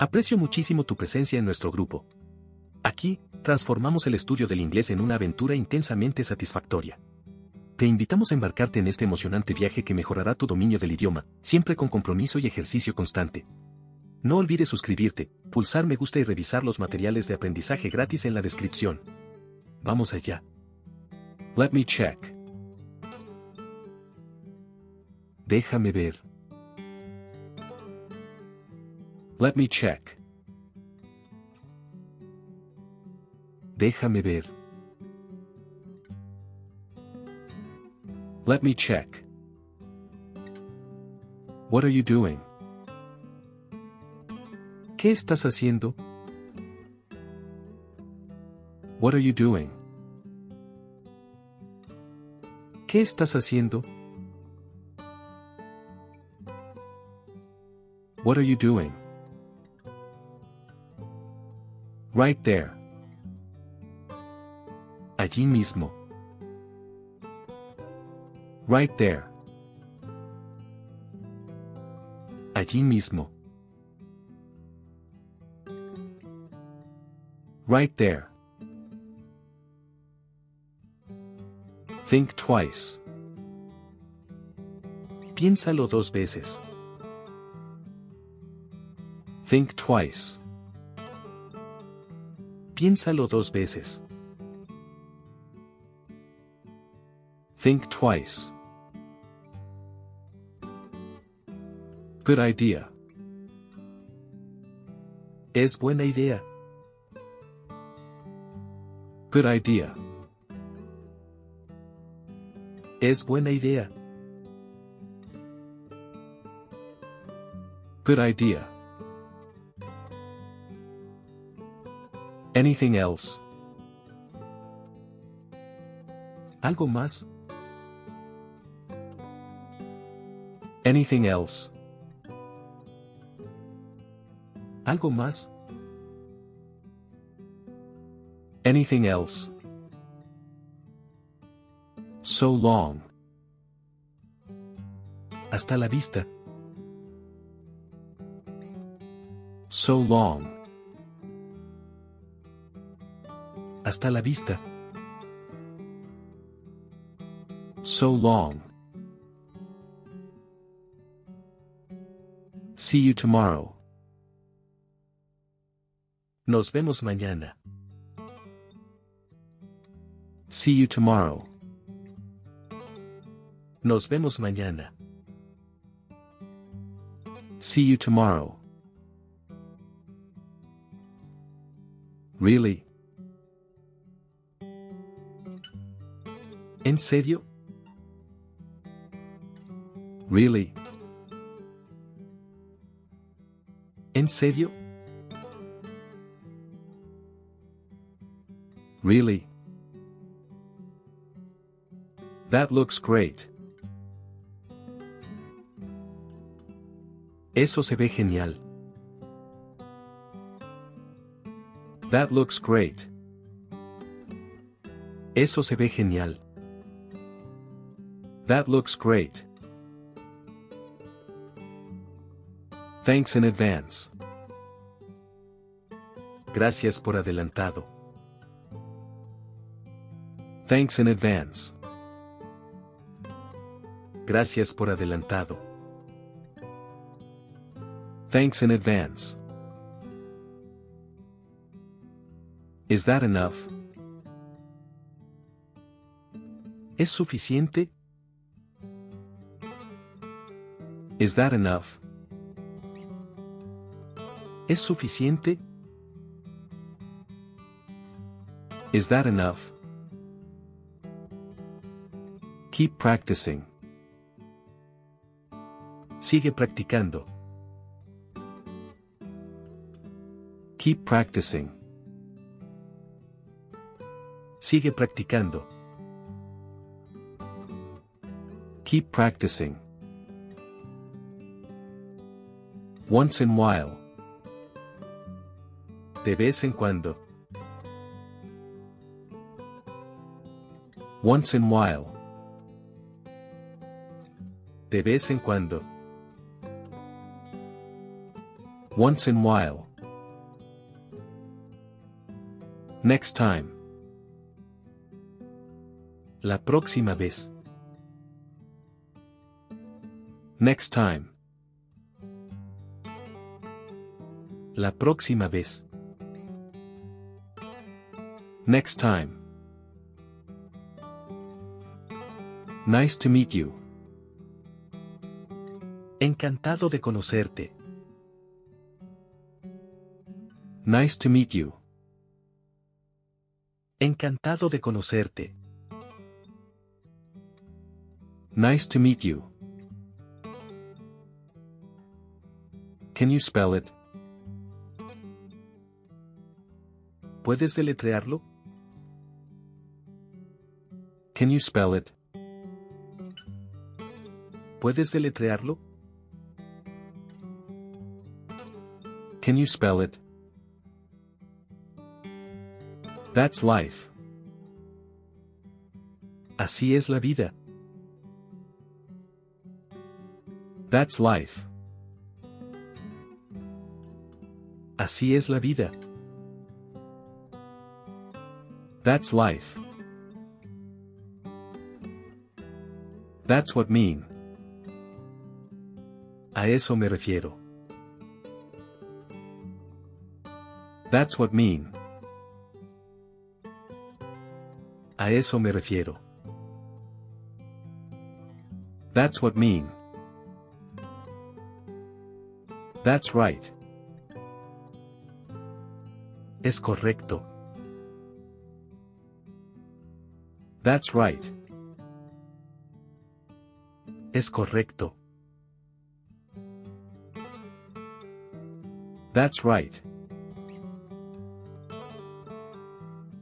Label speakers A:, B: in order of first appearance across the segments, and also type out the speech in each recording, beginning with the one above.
A: Aprecio muchísimo tu presencia en nuestro grupo. Aquí, transformamos el estudio del inglés en una aventura intensamente satisfactoria. Te invitamos a embarcarte en este emocionante viaje que mejorará tu dominio del idioma, siempre con compromiso y ejercicio constante. No olvides suscribirte, pulsar me gusta y revisar los materiales de aprendizaje gratis en la descripción. Vamos allá. Let me check. Déjame ver. Let me check. Déjame ver. Let me check. What are you doing? ¿Qué estás haciendo? What are you doing? ¿Qué estás haciendo? What are you doing? Right there. Allí mismo. Right there. Allí mismo. Right there. Think twice. Piénsalo dos veces. Think twice. Piénsalo dos veces. Think twice. Good idea. Es buena idea. Good idea. Es buena idea. Good idea. Anything else? ¿Algo más? Anything else? ¿Algo más? Anything else? So long. Hasta la vista. So long. Hasta la vista. So long. See you tomorrow. Nos vemos mañana. See you tomorrow. Nos vemos mañana. See you tomorrow. Really? ¿En serio? Really? ¿En serio? Really? That looks great. Eso se ve genial. That looks great. Eso se ve genial. That looks great. Thanks in advance. Gracias por adelantado. Thanks in advance. Gracias por adelantado. Thanks in advance. Is that enough? ¿Es suficiente? Is that enough? ¿Es suficiente? Is that enough? Keep practicing. Sigue practicando. Keep practicing. Sigue practicando. Keep practicing. Once in while. De vez en cuando. Once in while. De vez en cuando. Once in while. Next time. La próxima vez. Next time. La próxima vez. Next time. Nice to meet you. Encantado de conocerte. Nice to meet you. Encantado de conocerte. Nice to meet you. Can you spell it? ¿Puedes deletrearlo? Can you spell it? ¿Puedes deletrearlo? Can you spell it? That's life. Así es la vida. That's life. Así es la vida. That's life. That's what mean. A eso me refiero. That's what mean. A eso me refiero. That's what mean. That's right. Es correcto. That's right. Es correcto. That's right.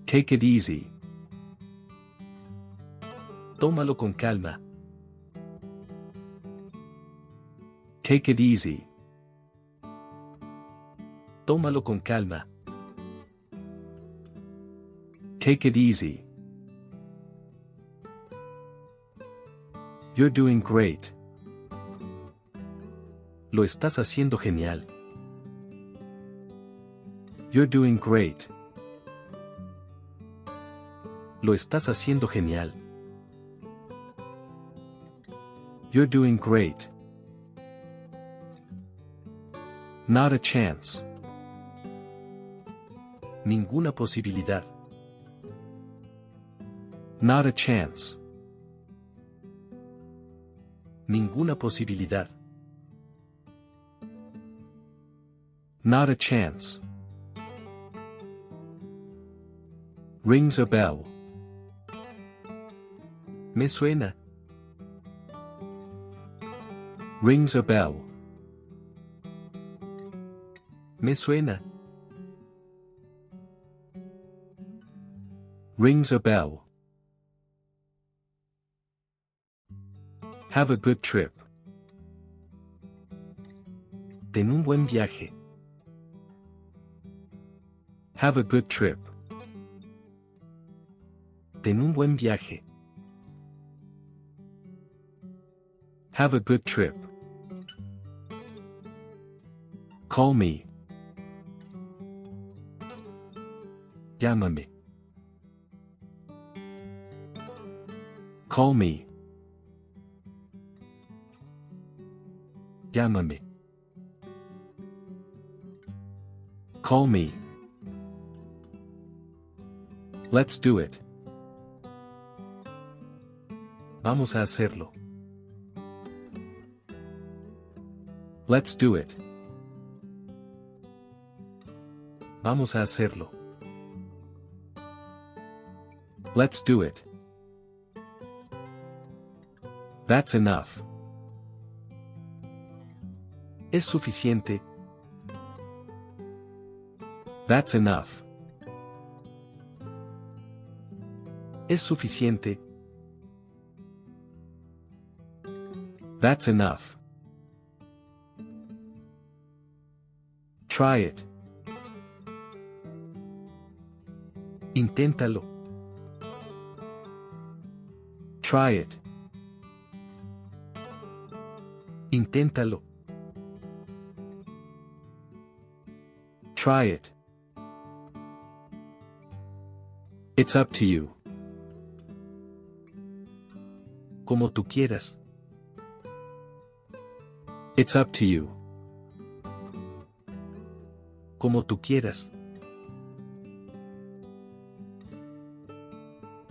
A: Take it easy. Tómalo con calma. Take it easy. Tómalo con calma. Take it easy. You're doing great. Lo estás haciendo genial. You're doing great. Lo estás haciendo genial. You're doing great. Not a chance. Ninguna posibilidad. Not a chance. Ninguna posibilidad. Not a chance. Rings a bell. Me suena. Rings a bell. Me suena. Rings a bell. Have a good trip. Ten un buen viaje. Have a good trip. Ten un buen viaje. Have a good trip. Call me. Llámame. Call me. Llámame. Call me. Let's do it. Vamos a hacerlo. Let's do it. Vamos a hacerlo. Let's do it. That's enough. Es suficiente. That's enough. Es suficiente. That's enough. Try it. Inténtalo. Try it. Inténtalo. Try it. It's up to you. Como tú quieras. It's up to you. Como tú quieras.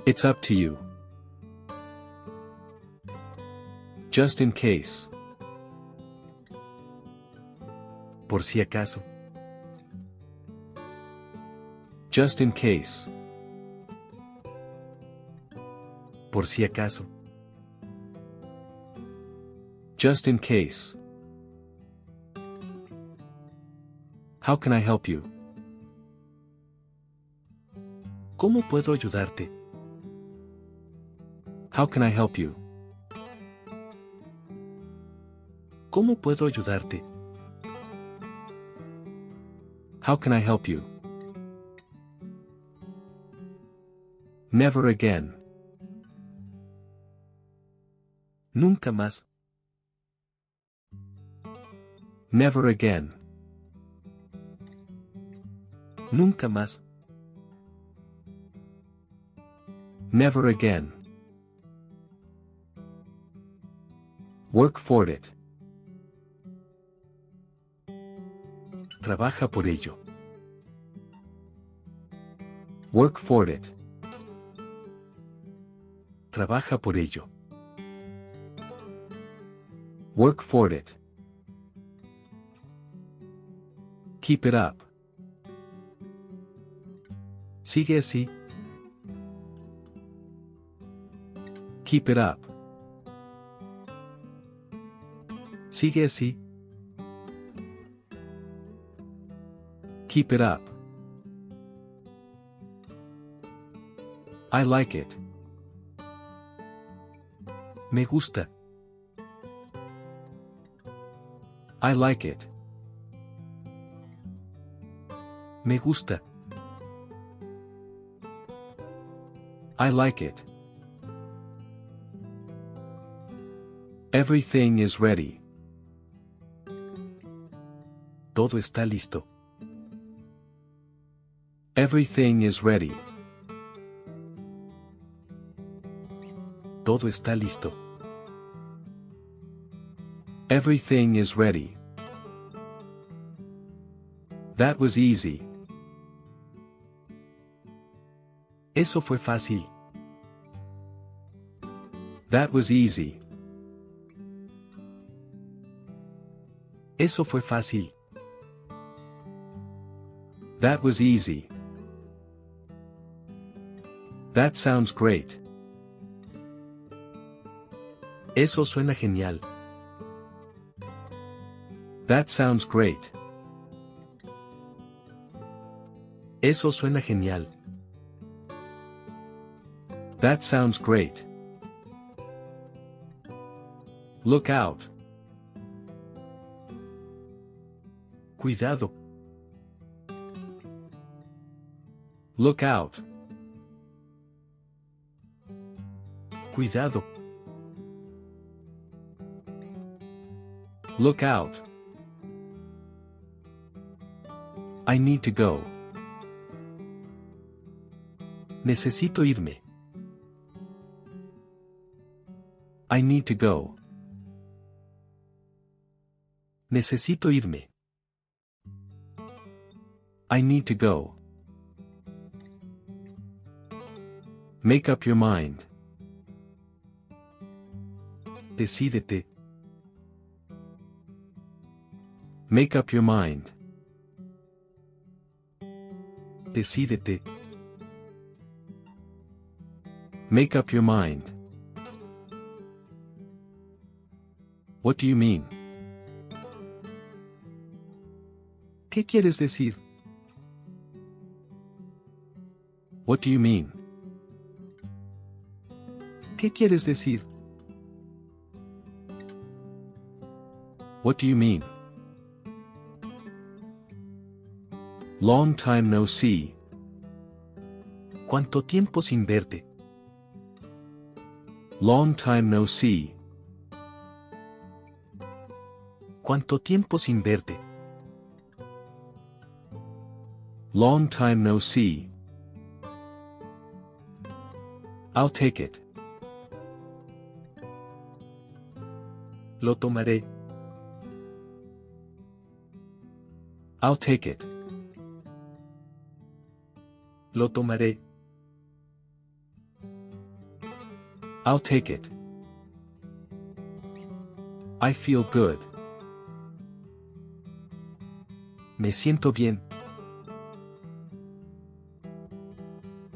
A: It's up to you. Just in case. Por si acaso. Just in case. Por si acaso. Just in case. How can I help you? ¿Cómo puedo ayudarte? How can I help you? ¿Cómo puedo ayudarte? How can I help you? Never again. Nunca más. Never again. Nunca más. Never again. Work for it. Trabaja por ello. Work for it. Trabaja por ello. Work for it. Keep it up. Sigue así. Keep it up. Sigue así. Keep it up. I like it. Me gusta. I like it. Me gusta. I like it. Everything is ready. Todo está listo. Everything is ready. Todo está listo. Everything is ready. That was easy. Eso fue fácil. That was easy. Eso fue fácil. That was easy. That sounds great. Eso suena genial. That sounds great. Eso suena genial. That sounds great. Look out. Cuidado. Look out. Cuidado. Look out. I need to go. Necesito irme. I need to go. Necesito irme. I need to go. Make up your mind. Decídete. Make up your mind. Decídete. Make up your mind. What do you mean? ¿Qué quieres decir? What do you mean? ¿Qué quieres decir? What do you mean? Long time no see. ¿Cuánto tiempo sin verte? Long time no see. ¿Cuánto tiempo sin verte? Long time no see. I'll take it. Lo tomaré. I'll take it. Lo tomaré. I'll take it. I feel good. Me siento bien.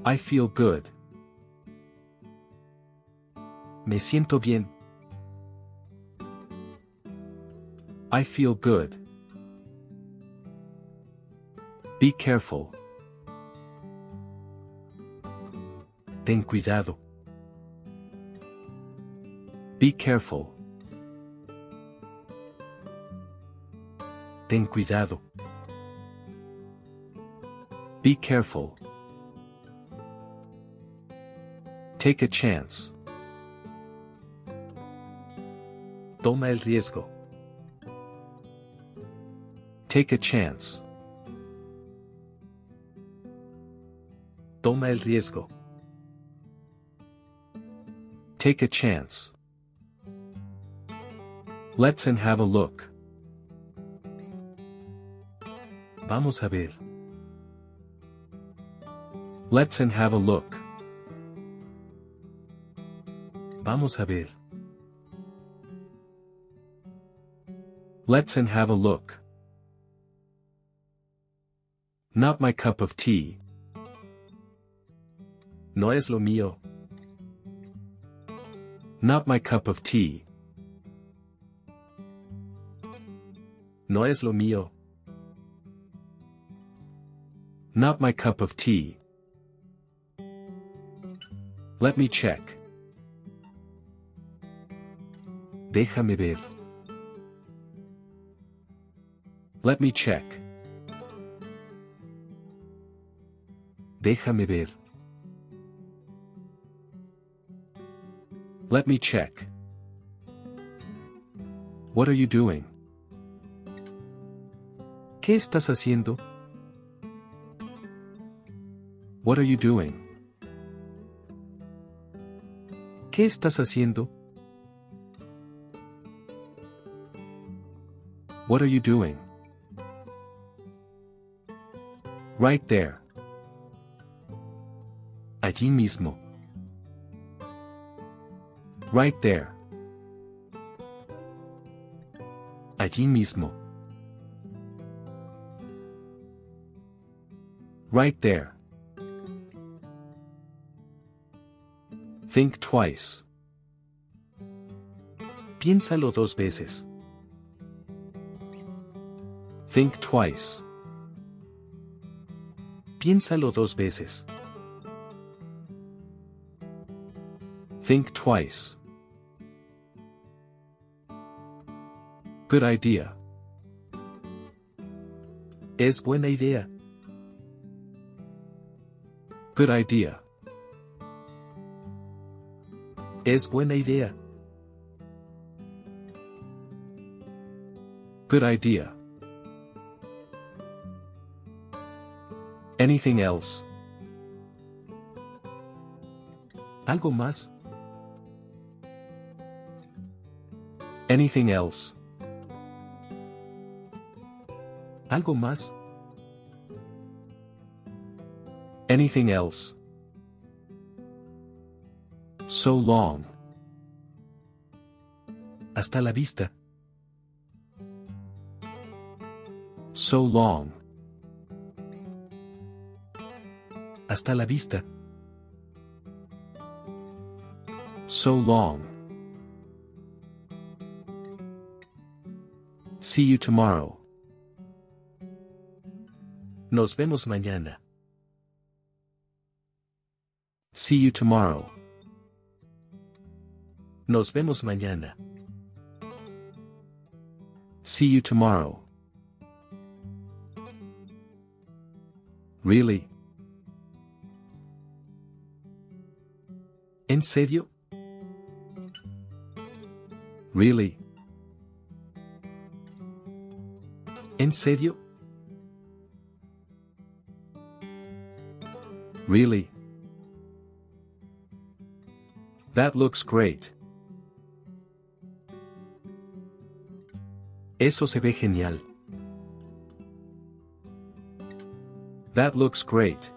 A: I feel good. Me siento bien. I feel good. Be careful. Ten cuidado. Be careful. Ten cuidado. Be careful. Take a chance. Toma el riesgo. Take a chance. Toma el riesgo. Take a chance. Let's and have a look. Vamos a ver. Let's and have a look. Vamos a ver. Let's and have a look. Not my cup of tea. No es lo mío. Not my cup of tea. No es lo mío. Not my cup of tea. Let me check. Déjame ver. Let me check. Déjame ver. Let me check. What are you doing? ¿Qué estás haciendo? What are you doing? ¿Qué estás haciendo? What are you doing? Right there. Allí mismo. Right there. Allí mismo. Right there. Think twice. Piénsalo dos veces. Think twice. Piénsalo dos veces. Think twice. Good idea. Es buena idea. Good idea. Es buena idea. Good idea. Anything else? ¿Algo más? Anything else? ¿Algo más? Anything else? So long. Hasta la vista. So long. Hasta la vista. So long. See you tomorrow. Nos vemos mañana. See you tomorrow. Nos vemos mañana. See you tomorrow. Really? ¿En serio? Really? ¿En serio? Really? That looks great. Eso se ve genial. That looks great.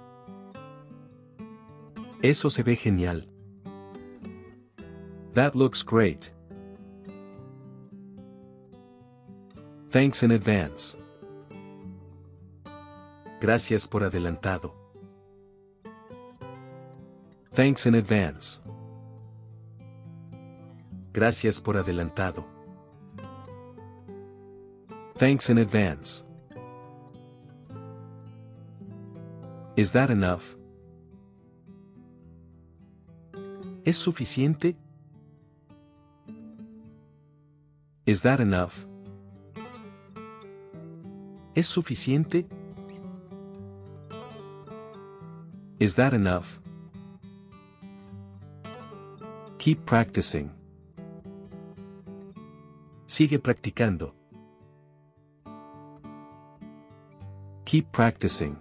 A: Eso se ve genial. That looks great. Thanks in advance. Gracias por adelantado. Thanks in advance. Gracias por adelantado. Thanks in advance. Is that enough? ¿Es suficiente? Is that enough? ¿Es suficiente? Is that enough? Keep practicing. Sigue practicando. Keep practicing.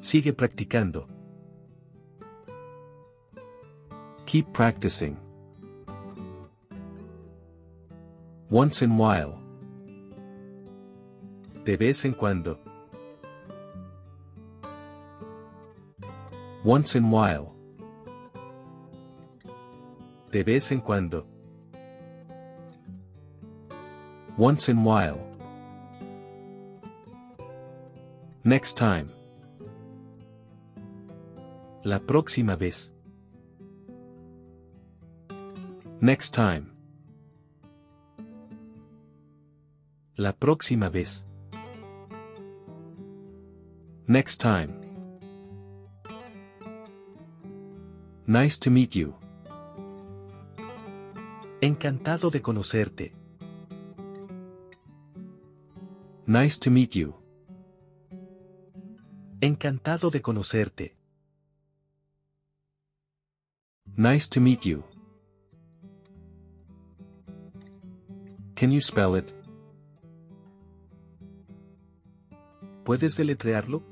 A: Sigue practicando. Keep practicing. Once in while. De vez en cuando. Once in while. De vez en cuando. Once in while. Next time. La próxima vez. Next time. La próxima vez. Next time. Nice to meet you. Encantado de conocerte. Nice to meet you. Encantado de conocerte. Nice to meet you. Can you spell it? ¿Puedes deletrearlo?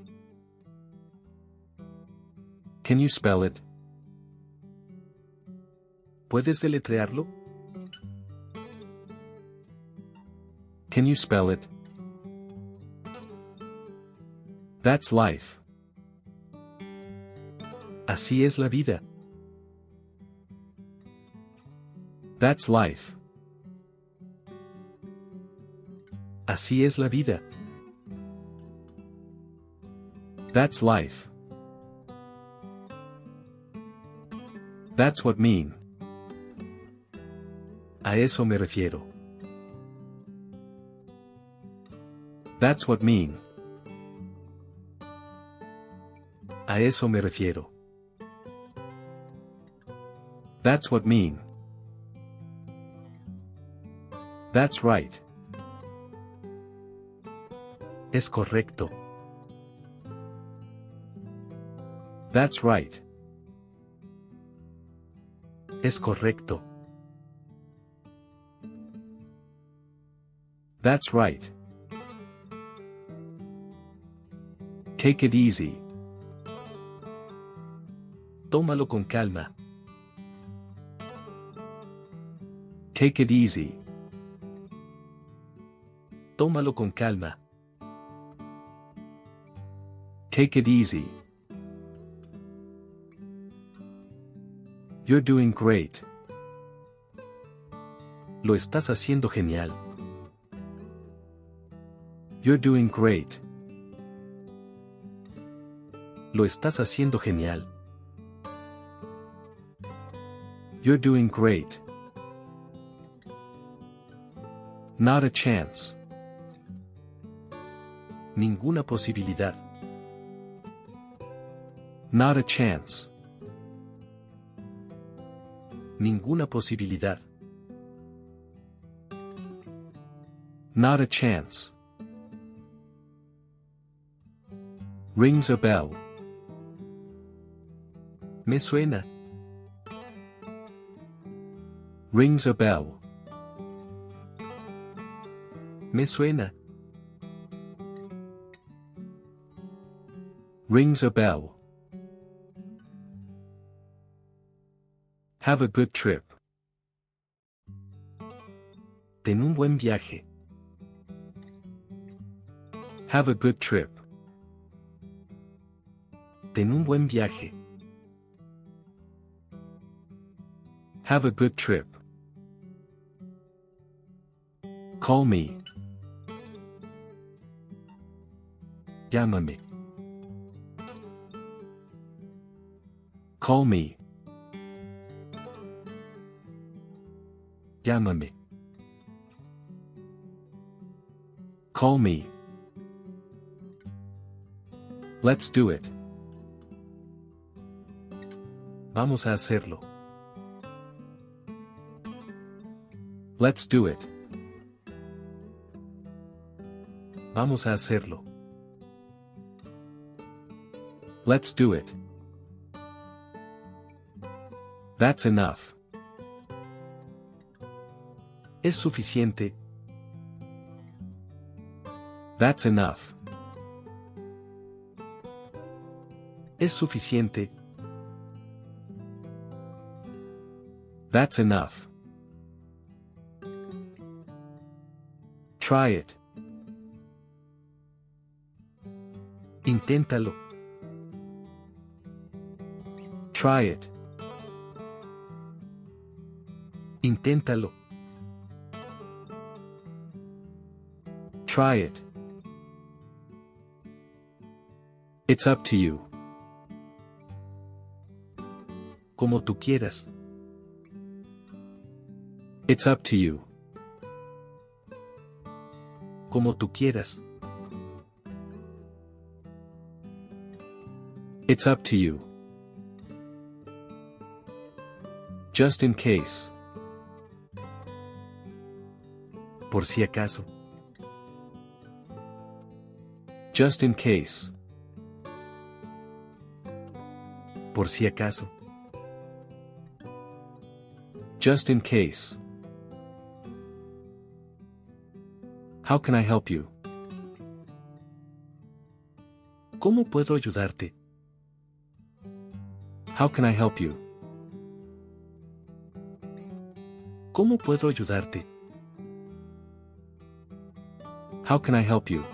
A: Can you spell it? ¿Puedes deletrearlo? Can you spell it? That's life. Así es la vida. That's life. Así es la vida. That's life. That's what mean. A eso me refiero. That's what mean. A eso me refiero. That's what mean. That's right. Es correcto. That's right. Es correcto. That's right. Take it easy. Tómalo con calma. Take it easy. Tómalo con calma. Take it easy. You're doing great. Lo estás haciendo genial. You're doing great. Lo estás haciendo genial. You're doing great. Not a chance. Ninguna posibilidad. Not a chance. Ninguna posibilidad. Not a chance. Rings a bell. Me suena. Rings a bell. Me suena. Rings a bell. Have a good trip. Ten un buen viaje. Have a good trip. Ten un buen viaje. Have a good trip. Call me. Llámame. Call me. Llámame. Call me. Let's do it. Vamos a hacerlo. Let's do it. Vamos a hacerlo. Let's do it. That's enough. Es suficiente. That's enough. Es suficiente. That's enough. Try it. Inténtalo. Try it. Inténtalo. Try it. It's up to you. Como tú quieras. It's up to you. Como tú quieras. It's up to you. Just in case. Por si acaso. Just in case. Por si acaso. Just in case. How can I help you? ¿Cómo puedo ayudarte? How can I help you? ¿Cómo puedo ayudarte? How can I help you?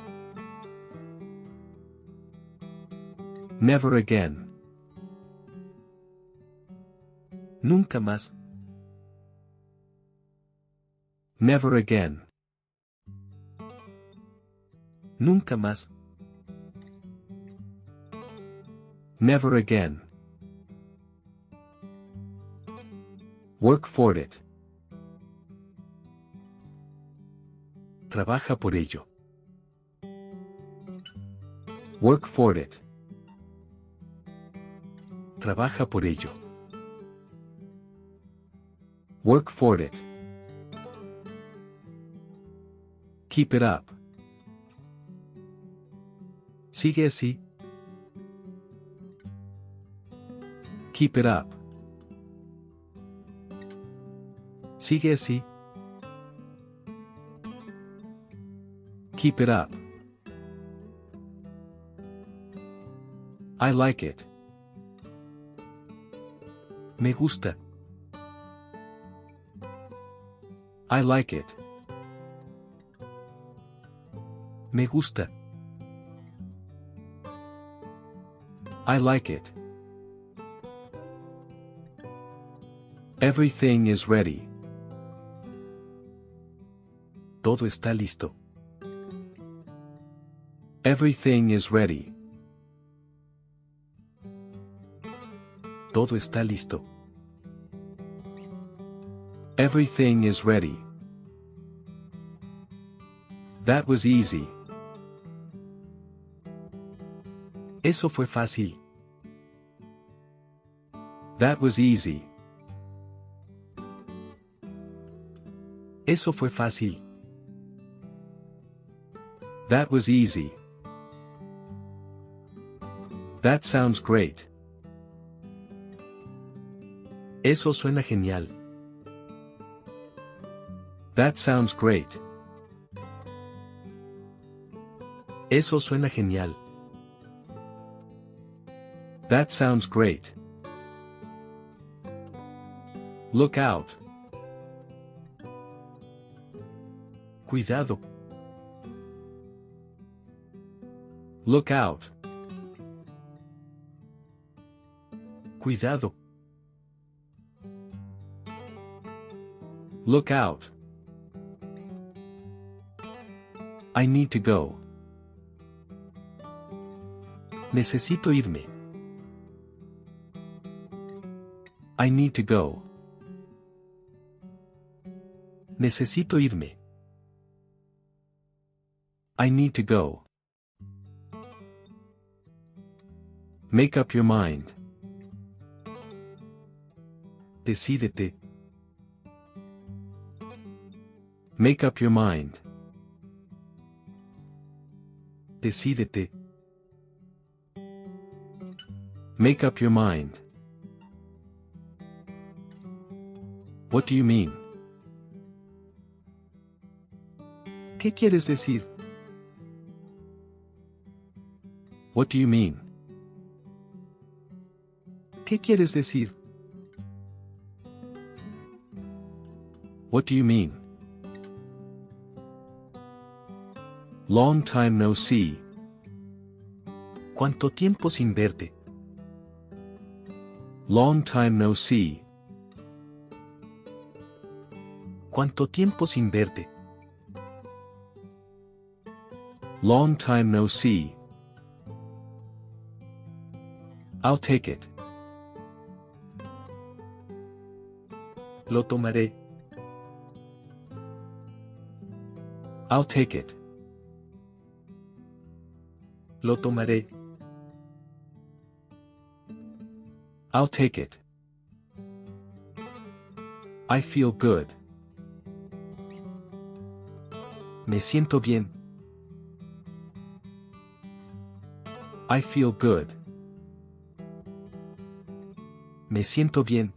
A: Never again. Nunca más. Never again. Nunca más. Never again. Work for it. Trabaja por ello. Work for it. Trabaja por ello. Work for it. Keep it up. Sigue así. Keep it up. Sigue así. Keep it up. I like it. Me gusta. I like it. Me gusta. I like it. Everything is ready. Todo está listo. Everything is ready. Todo está listo. Everything is ready. That was easy. Eso fue fácil. That was easy. Eso fue fácil. That was easy. That sounds great. Eso suena genial. That sounds great. Eso suena genial. That sounds great. Look out. Cuidado. Look out. Cuidado. Look out. I need to go. Necesito irme. I need to go. Necesito irme. I need to go. Make up your mind. Decídete. Make up your mind. Decídete. Make up your mind. What do you mean? ¿Qué quieres decir? What do you mean? ¿Qué quieres decir? What do you mean? Long time no see. ¿Cuánto tiempo sin verte? Long time no see. ¿Cuánto tiempo sin verte? Long time no see. I'll take it. Lo tomaré. I'll take it. Lo tomaré. I'll take it. I feel good. Me siento bien. I feel good. Me siento bien.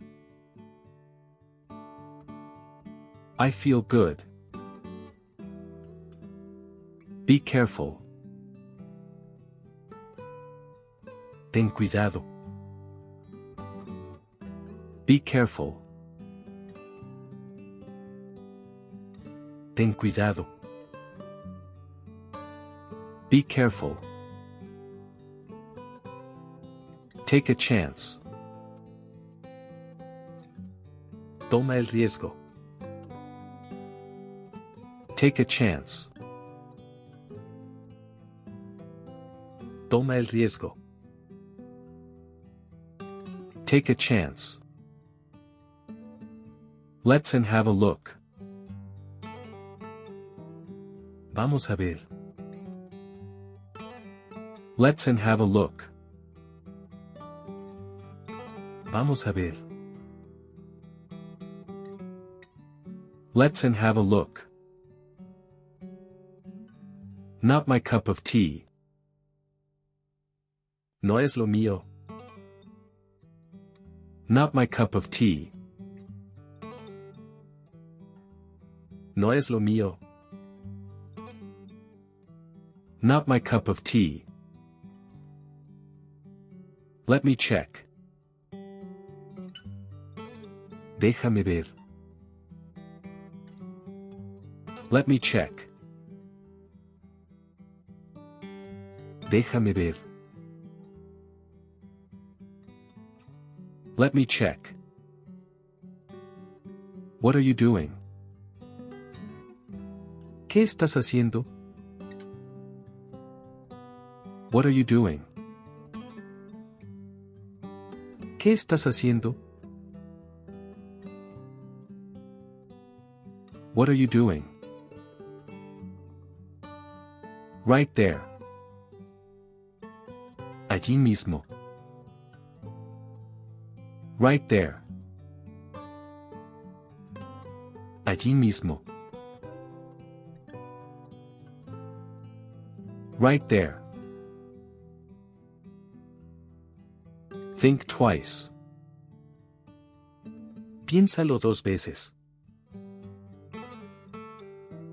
A: I feel good. Be careful. Ten cuidado. Be careful. Ten cuidado. Be careful. Take a chance. Toma el riesgo. Take a chance. Toma el riesgo. Take a chance. Let's and have a look. Vamos a ver. Let's and have a look. Vamos a ver. Let's and have a look. Not my cup of tea. No es lo mío. Not my cup of tea. No es lo mío. Not my cup of tea. Let me check. Déjame ver. Let me check. Déjame ver. Let me check. What are you doing? ¿Qué estás haciendo? What are you doing? ¿Qué estás haciendo? What are you doing? Right there. Allí mismo. Right there. Allí mismo. Right there. Think twice. Piénsalo dos veces.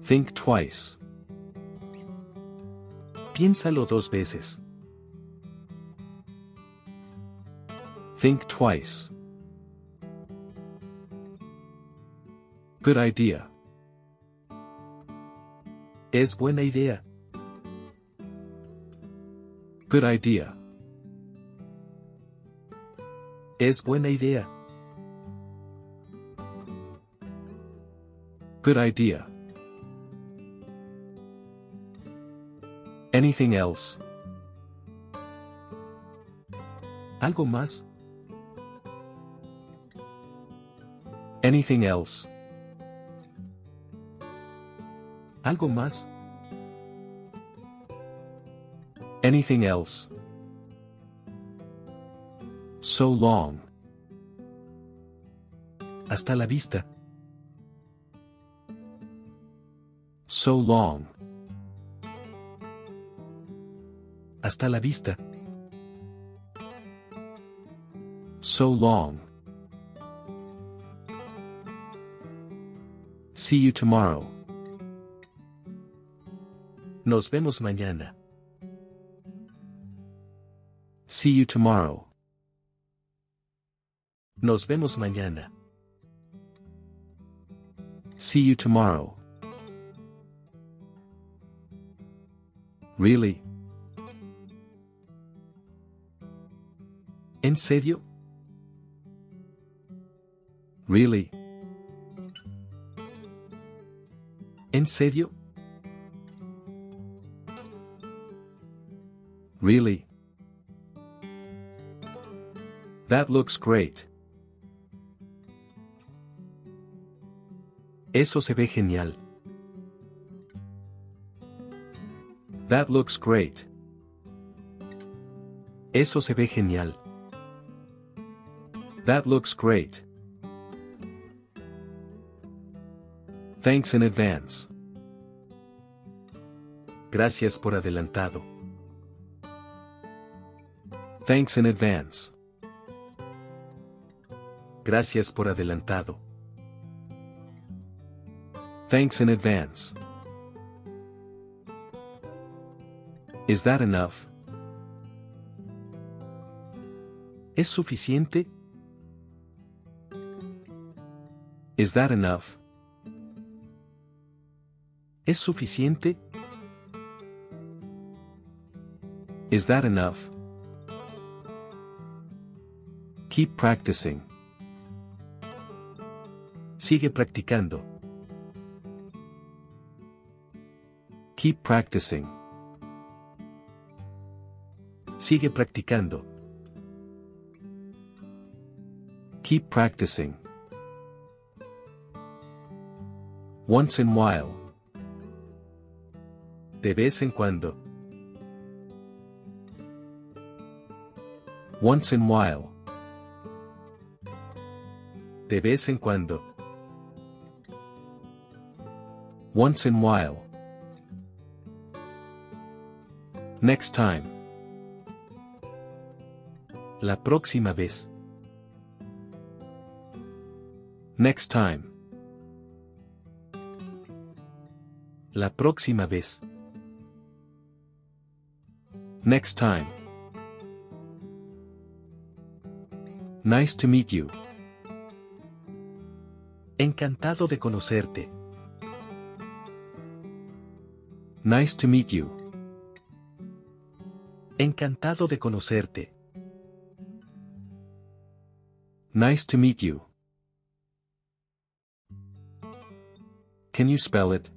A: Think twice. Piénsalo dos veces. Think twice. Good idea. Es buena idea. Good idea. Es buena idea. Good idea. Anything else? ¿Algo más? Anything else? ¿Algo más? Anything else? So long. Hasta la vista. So long. Hasta la vista. So long. See you tomorrow. Nos vemos mañana. See you tomorrow. Nos vemos mañana. See you tomorrow. Really? ¿En serio? Really? ¿En serio? Really? That looks great. Eso se ve genial. That looks great. Eso se ve genial. That looks great. Thanks in advance. Gracias por adelantado. Thanks in advance. Gracias por adelantado. Thanks in advance. Is that enough? ¿Es suficiente? Is that enough? ¿Es suficiente? Is that enough? Keep practicing. Sigue practicando. Keep practicing. Sigue practicando. Keep practicing. Once in while. De vez en cuando. Once in while. De vez en cuando. Once in while. Next time. La próxima vez. Next time. La próxima vez. Next time. Nice to meet you. Encantado de conocerte. Nice to meet you. Encantado de conocerte. Nice to meet you. Can you spell it?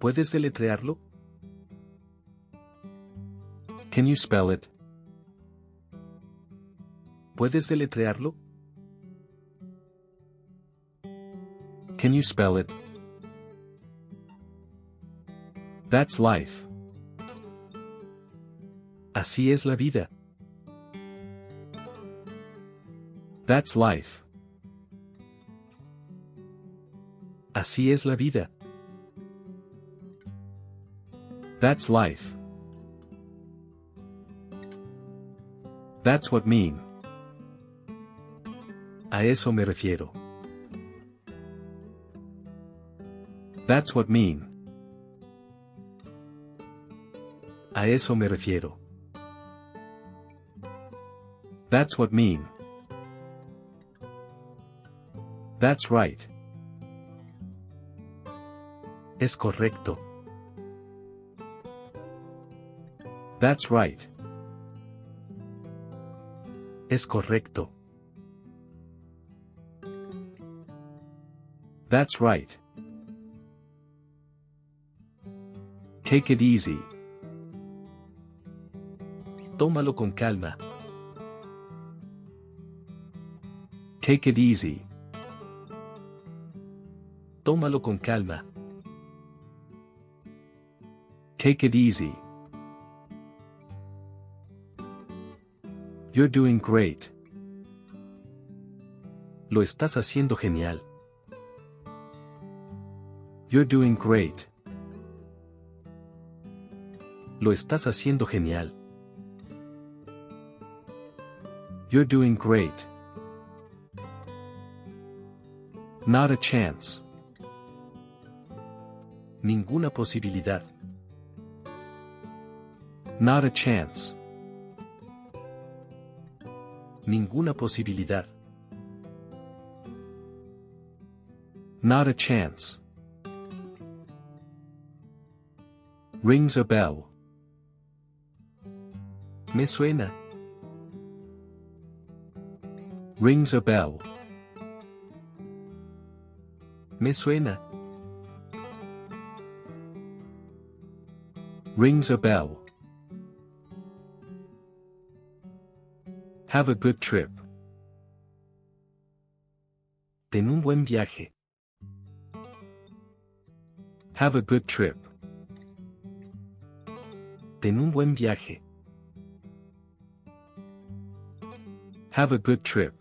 A: ¿Puedes deletrearlo? Can you spell it? ¿Puedes deletrearlo? Can you spell it? That's life. Así es la vida. That's life. Así es la vida. That's life. That's what mean. A eso me refiero. That's what mean. A eso me refiero. That's what mean. That's right. Es correcto. That's right. Es correcto. That's right. Take it easy. Tómalo con calma. Take it easy. Tómalo con calma. Take it easy. You're doing great. Lo estás haciendo genial. You're doing great. Lo estás haciendo genial. You're doing great. Not a chance. Ninguna posibilidad. Not a chance. Ninguna posibilidad. Not a chance. Rings a bell. Me suena. Rings a bell. Me suena. Rings a bell. Have a good trip. Ten un buen viaje. Have a good trip. Ten un buen viaje. Have a good trip.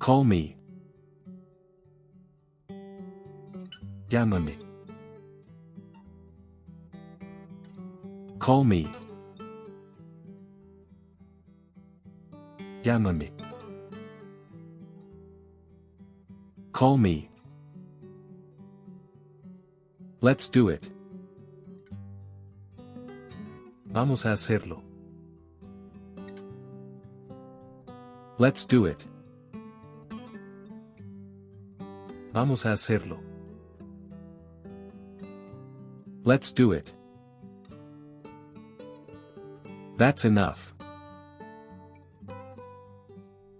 A: Call me. Llámame. Call me. Llámame. Call me. Let's do it. Vamos a hacerlo. Let's do it. Vamos a hacerlo. Let's do it. That's enough.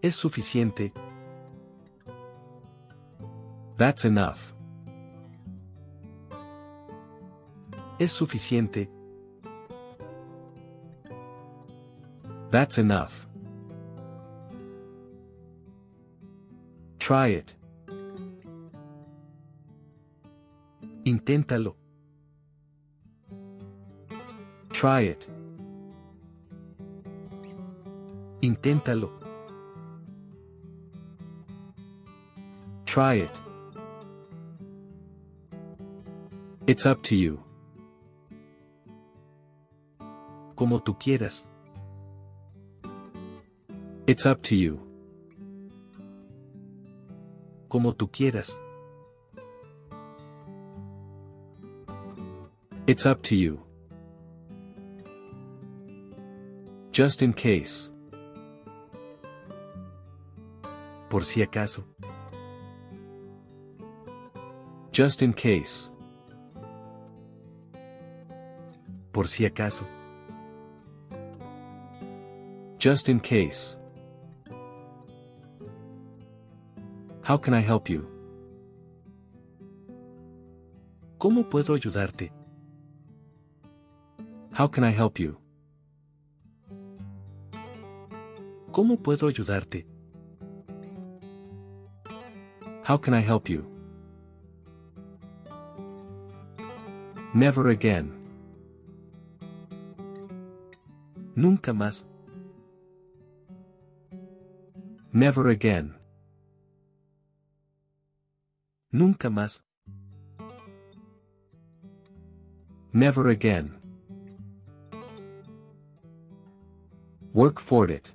A: Es suficiente. That's enough. Es suficiente. That's enough. Try it. Inténtalo. Try it. Inténtalo. Try it. It's up to you. Como tú quieras. It's up to you. Como tú quieras. It's up to you. Just in case. Por si acaso. Just in case. Por si acaso. Just in case. How can I help you? ¿Cómo puedo ayudarte? How can I help you? ¿Cómo puedo ayudarte? How can I help you? Never again. Nunca más. Never again. Nunca más. Never again. Work for it.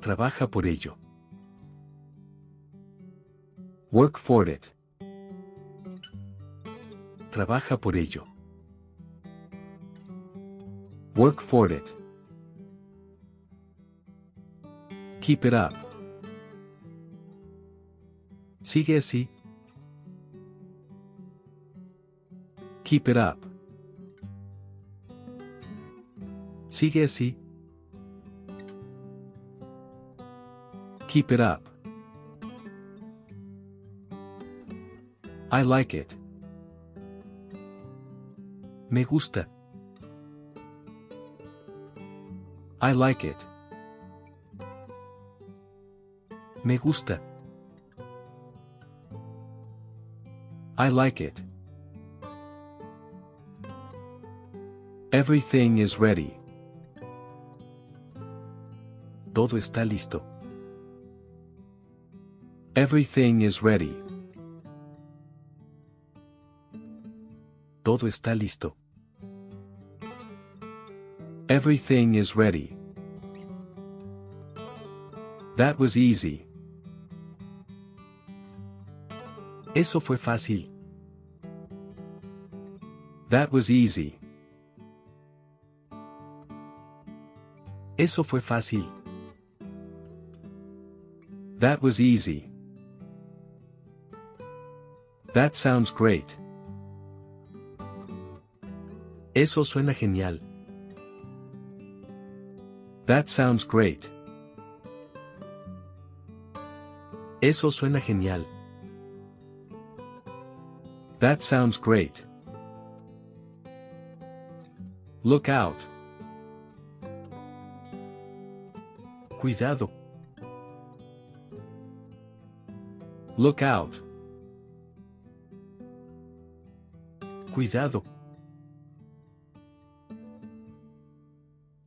A: Trabaja por ello. Work for it. Trabaja por ello. Work for it. Keep it up. Sigue así. Keep it up. Sigue así. Keep it up. I like it. Me gusta. I like it. Me gusta. I like it. Everything is ready. Todo está listo. Everything is ready. Todo está listo. Everything is ready. That was easy. Eso fue fácil. That was easy. Eso fue fácil. That was easy. That sounds great. Eso suena genial. That sounds great. Eso suena genial. That sounds great. Look out. Cuidado. Look out. Cuidado.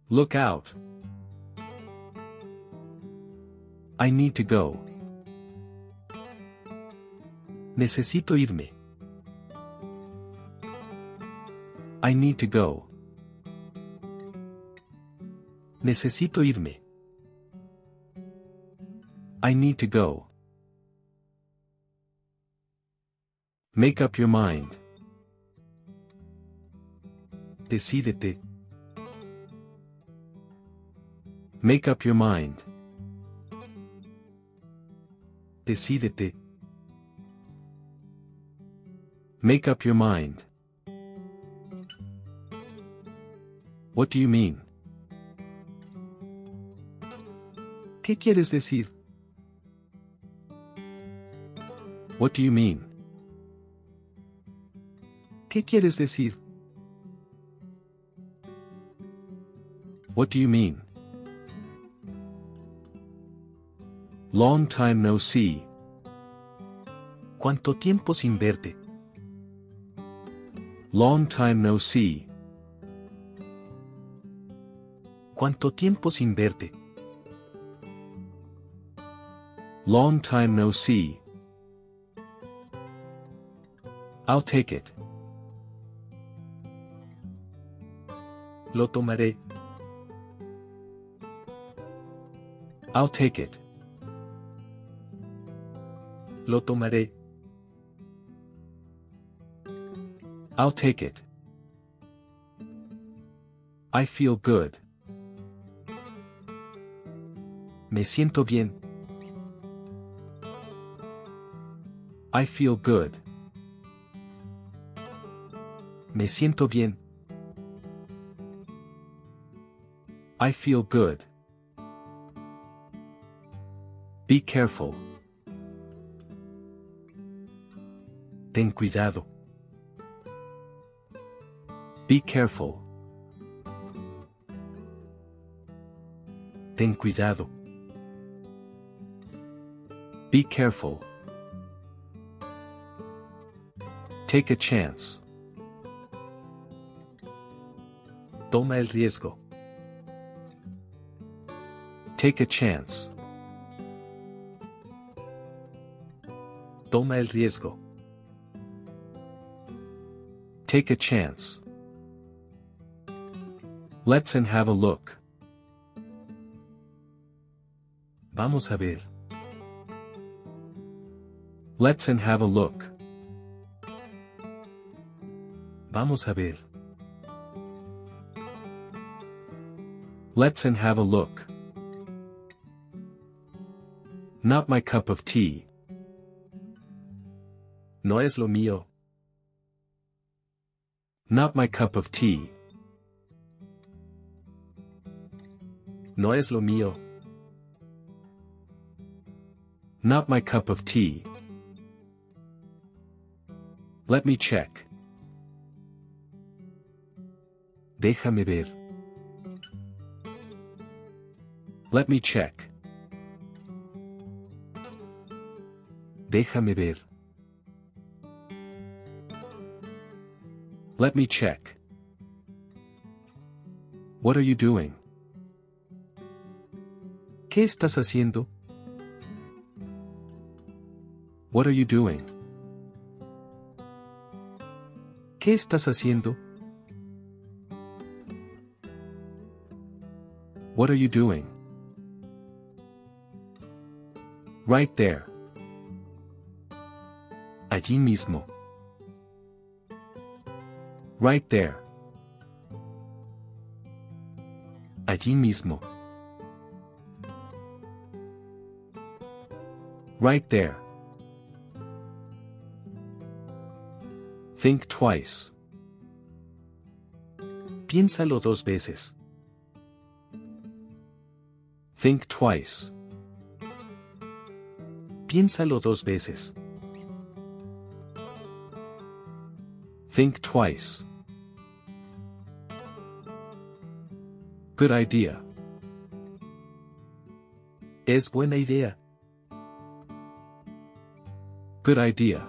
A: Look out. I need to go. Necesito irme. I need to go. Necesito irme. I need to go. Make up your mind. Decídete. Make up your mind. Decídete. Make up your mind. What do you mean? ¿Qué quieres decir? What do you mean? ¿Qué quieres decir? What do you mean? Long time no see. ¿Cuánto tiempo sin verte? Long time no see. ¿Cuánto tiempo sin verte? Long time no see. I'll take it. Lo tomaré. I'll take it. Lo tomaré. I'll take it. I feel good. Me siento bien. I feel good. Me siento bien. I feel good. Be careful. Ten cuidado. Be careful. Ten cuidado. Be careful. Take a chance. Toma el riesgo. Take a chance. Toma el riesgo. Take a chance. Let's and have a look. Vamos a ver. Let's and have a look. Vamos a ver. Let's and have a look. Not my cup of tea. No es lo mío. Not my cup of tea. No es lo mío. Not my cup of tea. Let me check. Déjame ver. Let me check. Déjame ver. Let me check. What are you doing? ¿Qué estás haciendo? What are you doing? ¿Qué estás haciendo? What are you doing? Right there. Allí mismo. Right there. Allí mismo. Right there. Think twice. Piénsalo dos veces. Think twice. Piénsalo dos veces. Think twice. Good idea. Es buena idea. Good idea.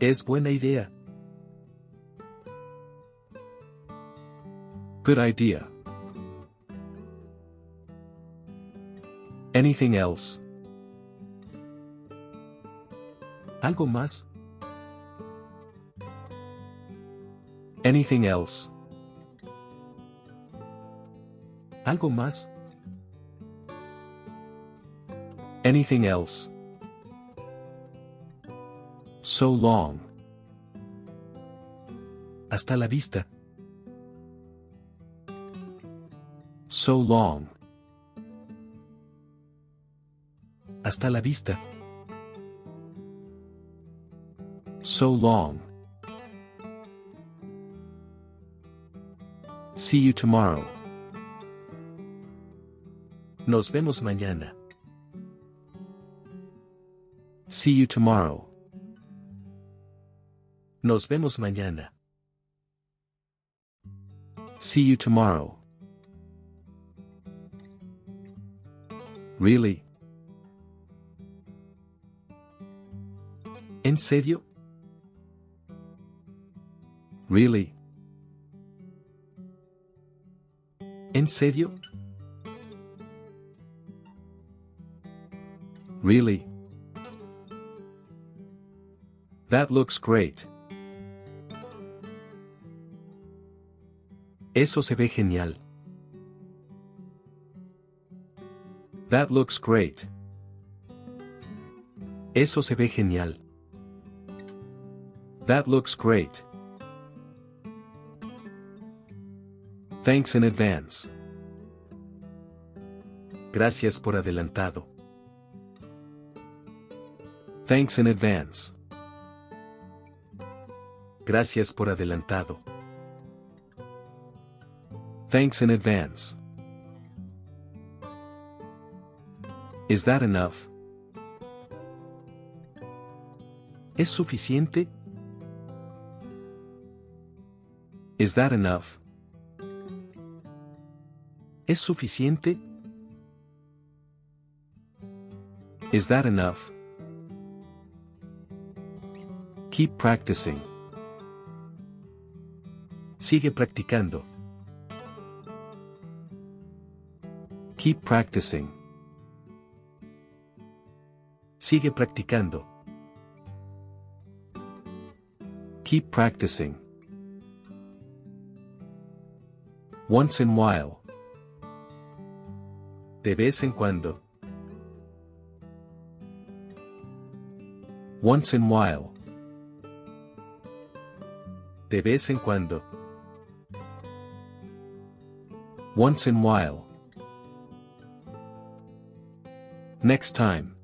A: Es buena idea. Good idea. Anything else? ¿Algo más? Anything else? ¿Algo más? Anything else? So long. Hasta la vista. So long. Hasta la vista. So long. See you tomorrow. Nos vemos mañana. See you tomorrow. Nos vemos mañana. See you tomorrow. Really? ¿En serio? Really? ¿En serio? Really? That looks great. Eso se ve genial. That looks great. Eso se ve genial. That looks great. Thanks in advance. Gracias por adelantado. Thanks in advance. Gracias por adelantado. Thanks in advance. Is that enough? ¿Es suficiente? Is that enough? ¿Es suficiente? Is that enough? Keep practicing. Sigue practicando. Keep practicing. Sigue practicando. Keep practicing. Once in a while. De vez en cuando. Once in while. De vez en cuando. Once in while. Next time.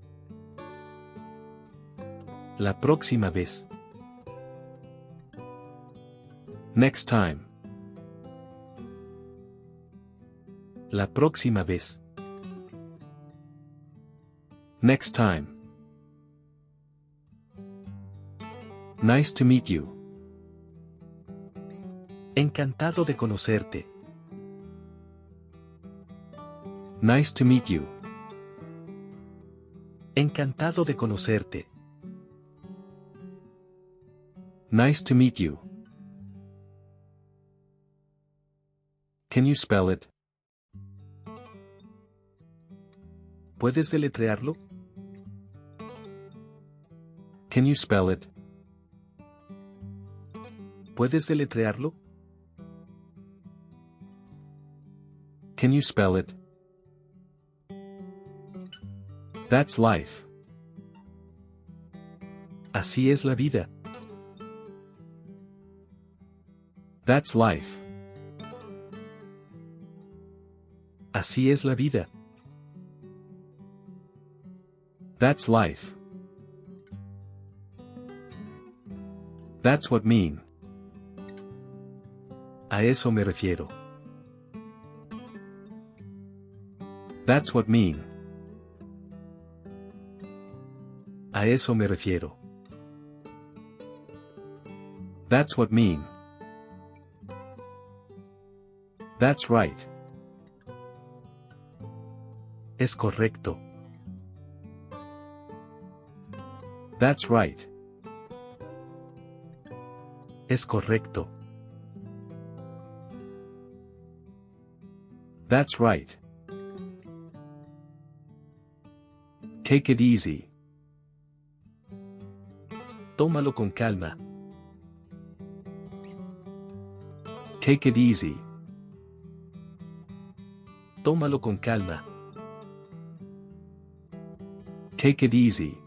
A: La próxima vez. Next time. La próxima vez. Next time. Nice to meet you. Encantado de conocerte. Nice to meet you. Encantado de conocerte. Nice to meet you. Can you spell it? ¿Puedes deletrearlo? Can you spell it? ¿Puedes deletrearlo? Can you spell it? That's life. Así es la vida. That's life. Así es la vida. That's life. That's what mean. A eso me refiero. That's what mean. A eso me refiero. That's what mean. That's right. Es correcto. That's right. Es correcto. That's right. Take it easy. Tómalo con calma. Take it easy. Tómalo con calma. Take it easy.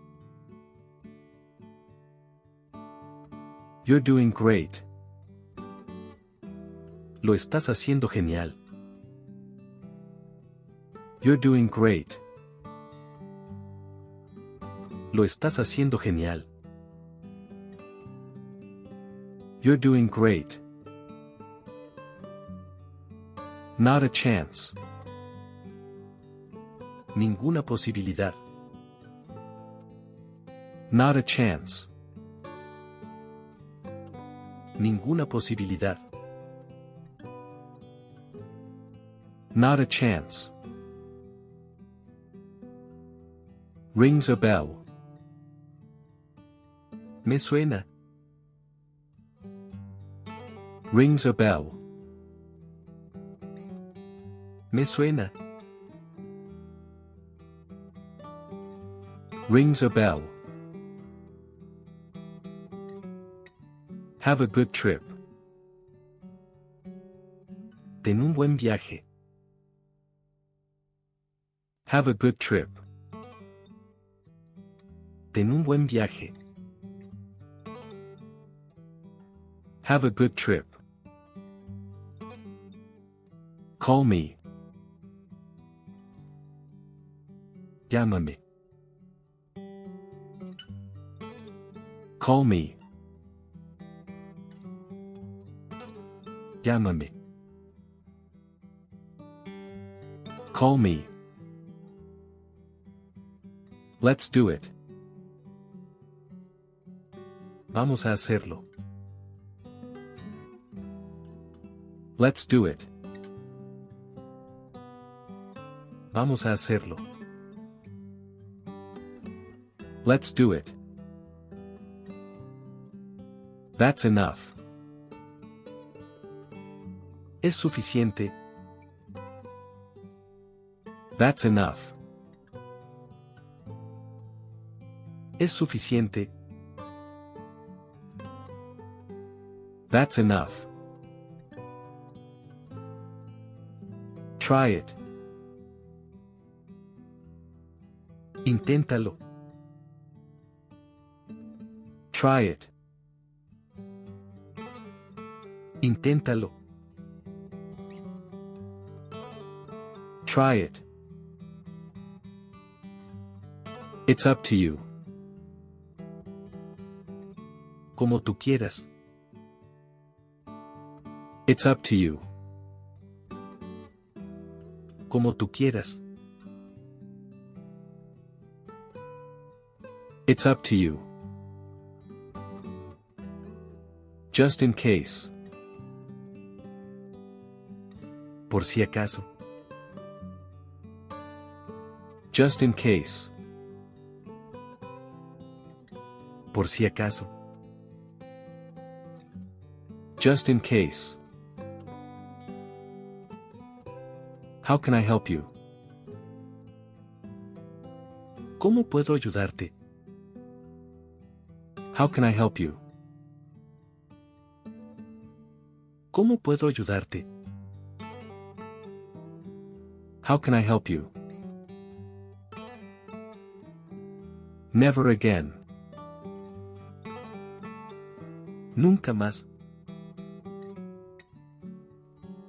A: You're doing great. Lo estás haciendo genial. You're doing great. Lo estás haciendo genial. You're doing great. Not a chance. Ninguna posibilidad. Not a chance. Ninguna posibilidad. Not a chance. Rings a bell. Me suena. Rings a bell. Me suena. Rings a bell. Have a good trip. Ten un buen viaje. Have a good trip. Ten un buen viaje. Have a good trip. Call me. Llámame. Call me. Llámame. Call me. Let's do it. Vamos a hacerlo. Let's do it. Vamos a hacerlo. Let's do it. That's enough. Es suficiente. That's enough. Es suficiente. That's enough. Try it. Inténtalo. Try it. Inténtalo. Try it. It's up to you. Como tú quieras. It's up to you. Como tú quieras. It's up to you. Just in case. Por si acaso. Just in case. Por si acaso. Just in case. How can I help you? ¿Cómo puedo ayudarte? How can I help you? ¿Cómo puedo ayudarte? How can I help you? Never again. Nunca más.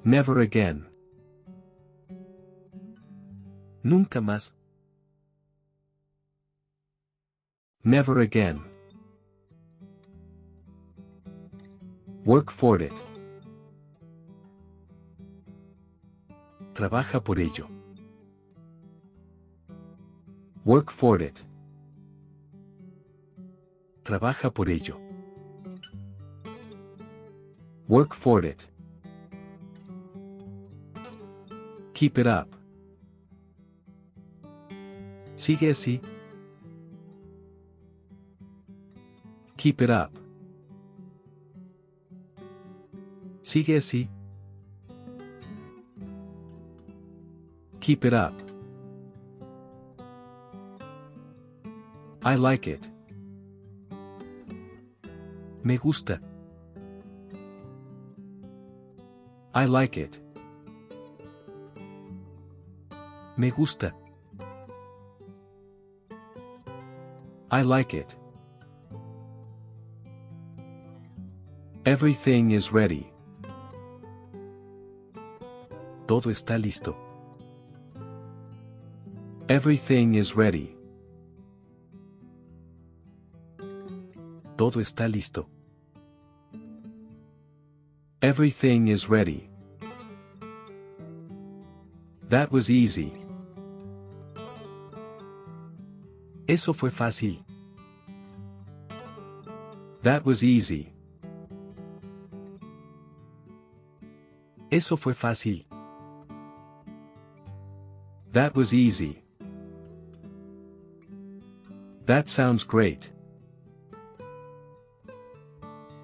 A: Never again. Nunca más. Never again. Work for it. Trabaja por ello. Work for it. Trabaja por ello. Work for it. Keep it up. Sigue así. Keep it up. Sigue así. Keep it up. I like it. Me gusta. I like it. Me gusta. I like it. Everything is ready. Todo está listo. Everything is ready. Todo está listo. Everything is ready. That was easy. Eso fue fácil. That was easy. Eso fue fácil. That was easy. That sounds great.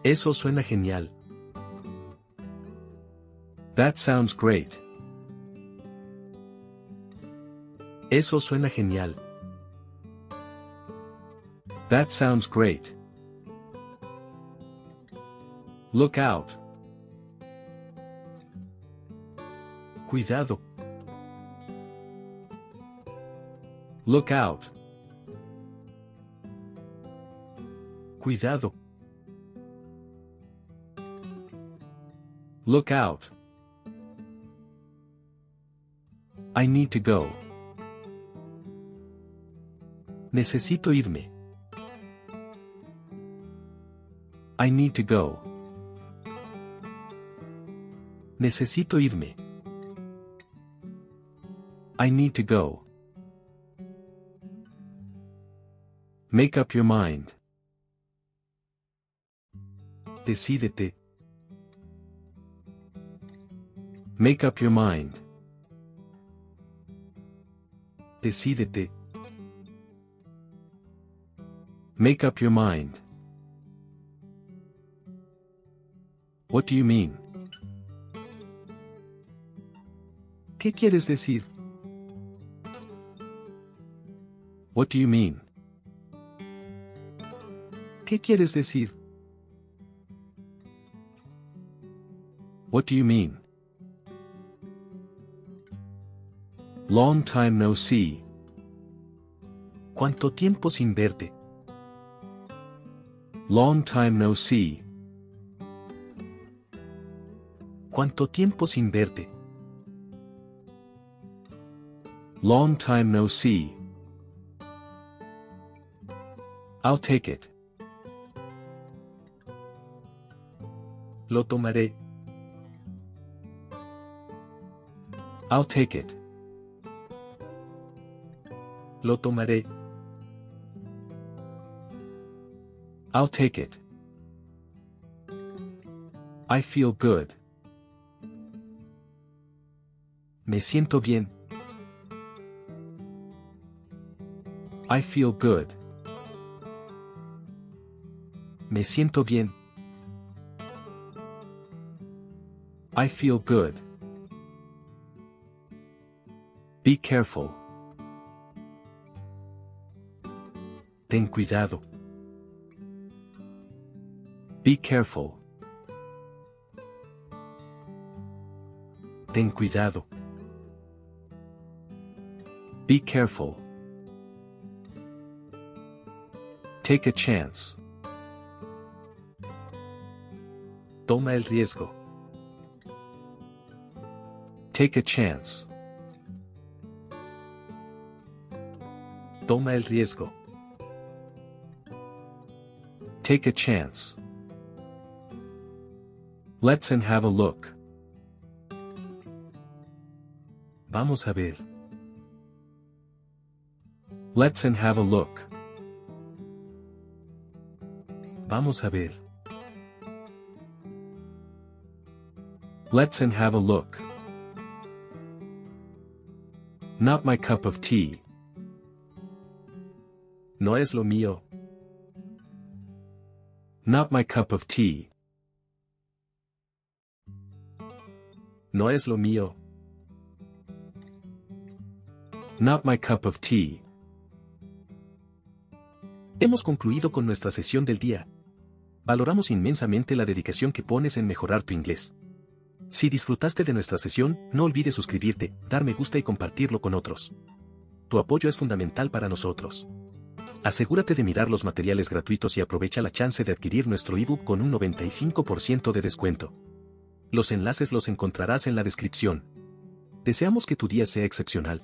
A: Eso suena genial. That sounds great. Eso suena genial. That sounds great. Look out. Cuidado. Look out. Cuidado. Look out. I need to go. Necesito irme. I need to go. Necesito irme. I need to go. Make up your mind. Decídete. Make up your mind. Decídete. Make up your mind. What do you mean? ¿Qué quieres decir? What do you mean? ¿Qué quieres decir? What do you mean? Long time no see. ¿Cuánto tiempo sin verte? Long time no see. ¿Cuánto tiempo sin verte? Long time no see. I'll take it. Lo tomaré. I'll take it. Lo tomaré. I'll take it. I feel good. Me siento bien. I feel good. Me siento bien. I feel good. Be careful. Ten cuidado. Be careful. Ten cuidado. Be careful. Take a chance. Toma el riesgo. Take a chance. Toma el riesgo. Take a chance. Let's and have a look. Vamos a ver. Let's and have a look. Vamos a ver. Let's and have a look. Not my cup of tea. No es lo mío. Not my cup of tea. No es lo mío. Not my cup of tea. Hemos concluido con nuestra sesión del día. Valoramos inmensamente la dedicación que pones en mejorar tu inglés. Si disfrutaste de nuestra sesión, no olvides suscribirte, dar me gusta y compartirlo con otros. Tu apoyo es fundamental para nosotros. Asegúrate de mirar los materiales gratuitos y aprovecha la chance de adquirir nuestro ebook con un 95% de descuento. Los enlaces los encontrarás en la descripción. Deseamos que tu día sea excepcional.